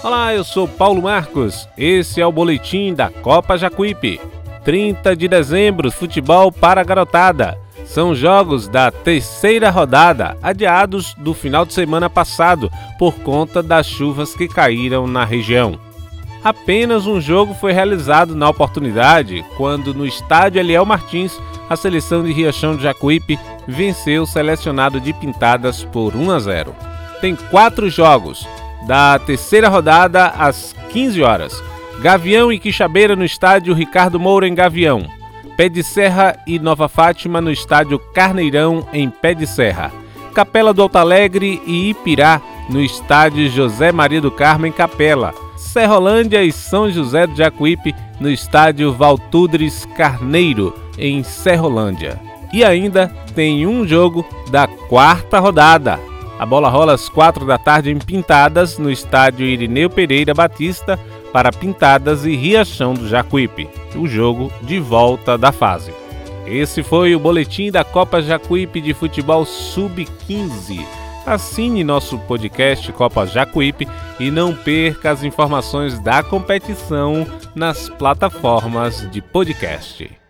Olá, eu sou Paulo Marcos. Esse é o boletim da Copa Jacuípe. 30 de dezembro, futebol para a garotada. São jogos da terceira rodada, adiados do final de semana passado por conta das chuvas que caíram na região. Apenas um jogo foi realizado na oportunidade, quando no estádio Eliel Martins, a seleção de Riachão de Jacuípe venceu o selecionado de Pintadas por 1 a 0. Tem quatro jogos, da terceira rodada às 15 horas. Gavião e Quixabeira no estádio Ricardo Moura em Gavião. Pé de Serra e Nova Fátima no estádio Carneirão em Pé de Serra. Capela do Alto Alegre e Ipirá no estádio José Maria do Carmo em Capela. Serrolândia e São José do Jacuípe no estádio Valtudres Carneiro em Serrolândia. E ainda tem um jogo da quarta rodada. A bola rola às quatro da tarde em Pintadas, no estádio Irineu Pereira Batista, para Pintadas e Riachão do Jacuípe, o jogo de volta da fase. Esse foi o boletim da Copa Jacuípe de Futebol Sub-15. Assine nosso podcast Copa Jacuípe e não perca as informações da competição nas plataformas de podcast.